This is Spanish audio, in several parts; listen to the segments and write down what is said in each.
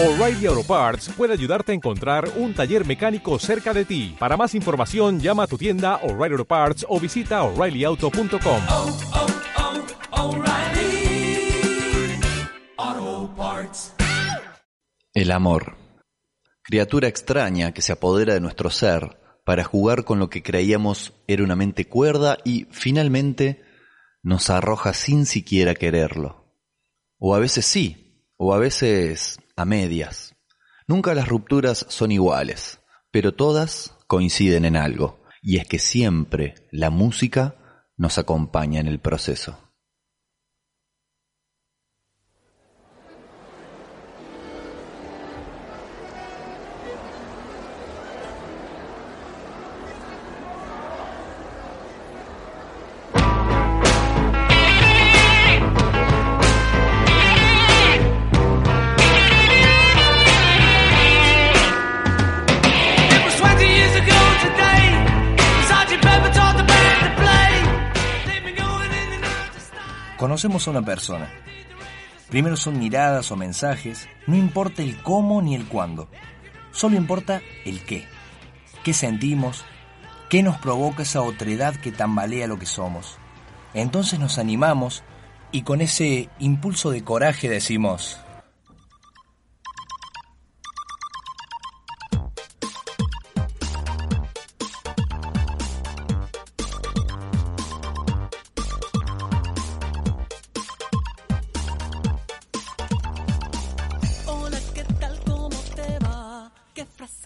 O'Reilly Auto Parts puede ayudarte a encontrar un taller mecánico cerca de ti. Para más información, llama a tu tienda O'Reilly Auto Parts o visita oreillyauto.com. oh, oh, Parts. El amor. Criatura extraña que se apodera de nuestro ser para jugar con lo que creíamos era una mente cuerda y finalmente nos arroja sin siquiera quererlo. O a veces sí, o a veces a medias. Nunca las rupturas son iguales, pero todas coinciden en algo, y es que siempre la música nos acompaña en el proceso. Conocemos a una persona. Primero son miradas o mensajes, no importa el cómo ni el cuándo, solo importa el qué. ¿Qué sentimos? ¿Qué nos provoca esa otredad que tambalea lo que somos? Entonces nos animamos y con ese impulso de coraje decimos,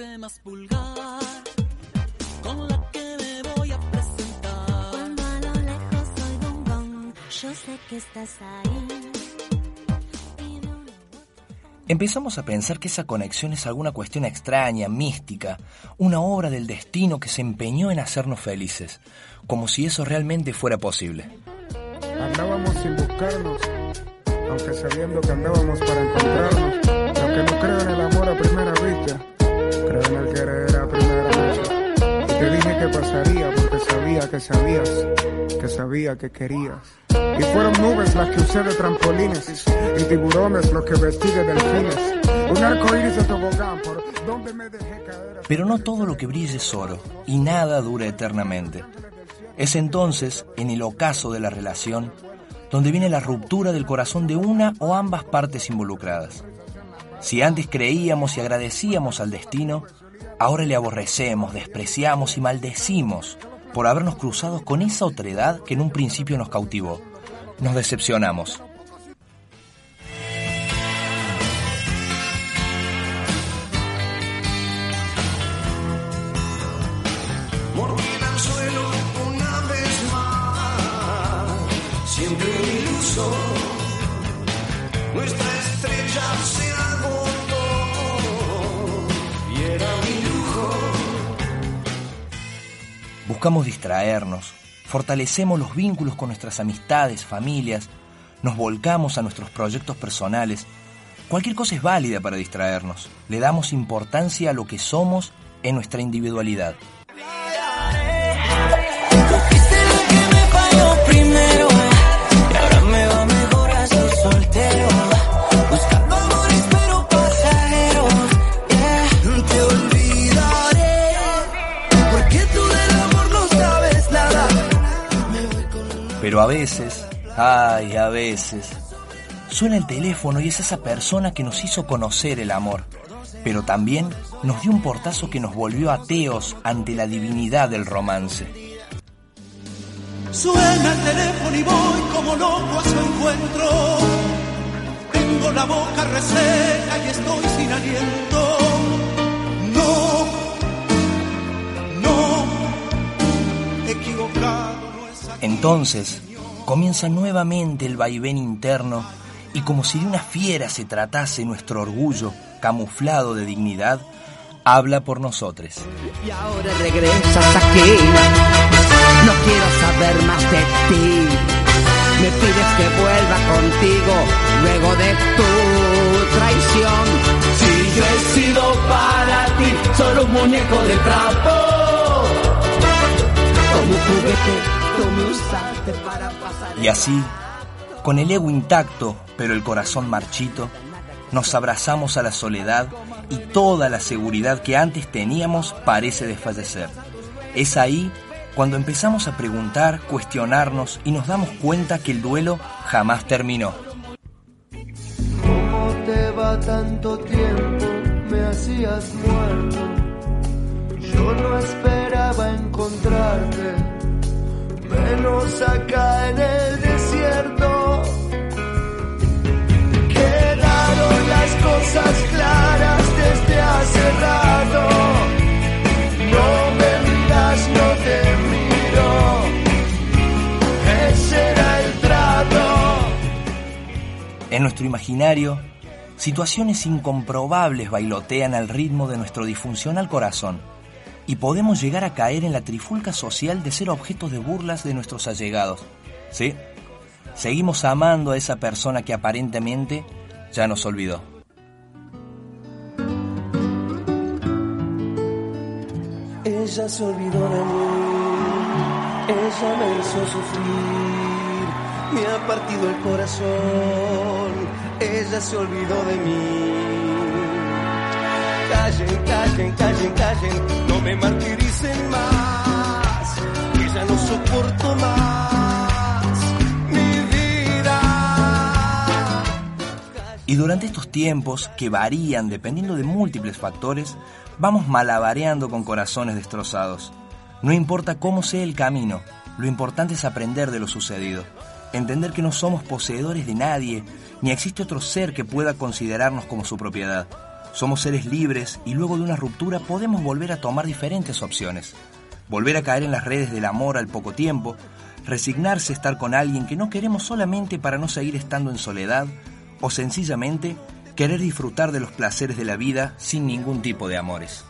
¿Qué frase más vulgar? Con la que me voy a presentar. Cuando a lo lejos oigo un gong, yo sé que estás ahí. Empezamos a pensar que esa conexión es alguna cuestión extraña, mística, una obra del destino que se empeñó en hacernos felices, como si eso realmente fuera posible. Andábamos sin buscarnos, aunque sabiendo que andábamos para encontrarnos. Lo que no creo en el amor a primera vista, que pasaría porque sabía que sabías, que sabía que querías. Y fueron nubes las que usé de trampolines y tiburones los que vestí de delfines. Un arco iris de tobogán por donde me dejé caer. Pero no todo lo que brilla es oro, y nada dura eternamente. Es entonces, en el ocaso de la relación, donde viene la ruptura del corazón de una o ambas partes involucradas. Si antes creíamos y agradecíamos al destino, ahora le aborrecemos, despreciamos y maldecimos por habernos cruzado con esa otredad que en un principio nos cautivó. Nos decepcionamos. Siempre un iluso. Nuestra estrella se Buscamos distraernos, fortalecemos los vínculos con nuestras amistades, familias, nos volcamos a nuestros proyectos personales. Cualquier cosa es válida para distraernos. Le damos importancia a lo que somos en nuestra individualidad. Pero a veces, ay, a veces, suena el teléfono y es esa persona que nos hizo conocer el amor. Pero también nos dio un portazo que nos volvió ateos ante la divinidad del romance. Suena el teléfono y voy como loco a su encuentro. Tengo la boca reseca y estoy sin aliento. No, no, equivocado. Entonces comienza nuevamente el vaivén interno y como si de una fiera se tratase nuestro orgullo, camuflado de dignidad, habla por nosotros. Y ahora regresas aquí. No quiero saber más de ti. Me pides que vuelva contigo luego de tu traición. Si yo he sido para ti solo un muñeco de trapo. Como juguete, Y así, con el ego intacto, pero el corazón marchito, nos abrazamos a la soledad y toda la seguridad que antes teníamos parece desfallecer. Es ahí cuando empezamos a preguntar, cuestionarnos y nos damos cuenta que el duelo jamás terminó. ¿Cómo te va tanto tiempo? Me hacías muerto. Yo no esperaba encontrarte, menos acá en el desierto. Quedaron las cosas claras desde hace rato. No me miras, no te miro. Ese era el trato. En nuestro imaginario, situaciones incomprobables bailotean al ritmo de nuestro disfuncional corazón y podemos llegar a caer en la trifulca social de ser objetos de burlas de nuestros allegados. ¿Sí? Seguimos amando a esa persona que aparentemente ya nos olvidó. Ella se olvidó de mí, ella me hizo sufrir, me ha partido el corazón, ella se olvidó de mí. Callen, callen, callen, callen, no me martiricen más, que ya no soporto más mi vida. Y durante estos tiempos, que varían dependiendo de múltiples factores, vamos malabareando con corazones destrozados. No importa cómo sea el camino, lo importante es aprender de lo sucedido, entender que no somos poseedores de nadie, ni existe otro ser que pueda considerarnos como su propiedad. Somos seres libres y luego de una ruptura podemos volver a tomar diferentes opciones. Volver a caer en las redes del amor al poco tiempo, resignarse a estar con alguien que no queremos solamente para no seguir estando en soledad, o sencillamente querer disfrutar de los placeres de la vida sin ningún tipo de amores.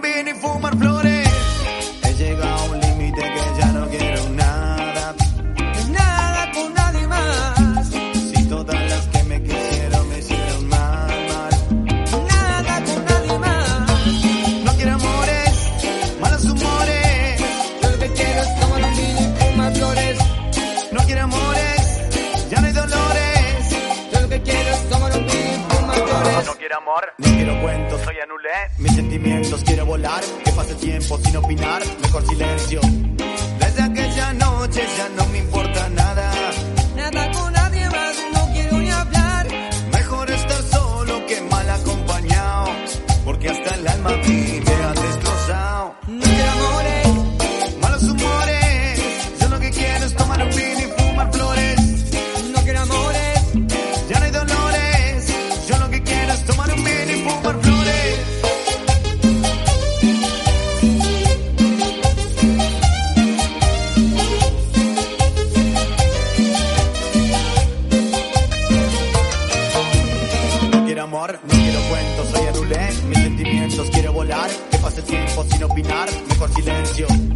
Quiero es quiero volar, que pase tiempo sin opinar, mejor silencio. Desde aquella noche ya no me importa nada. Nada opinar, mejor silencio.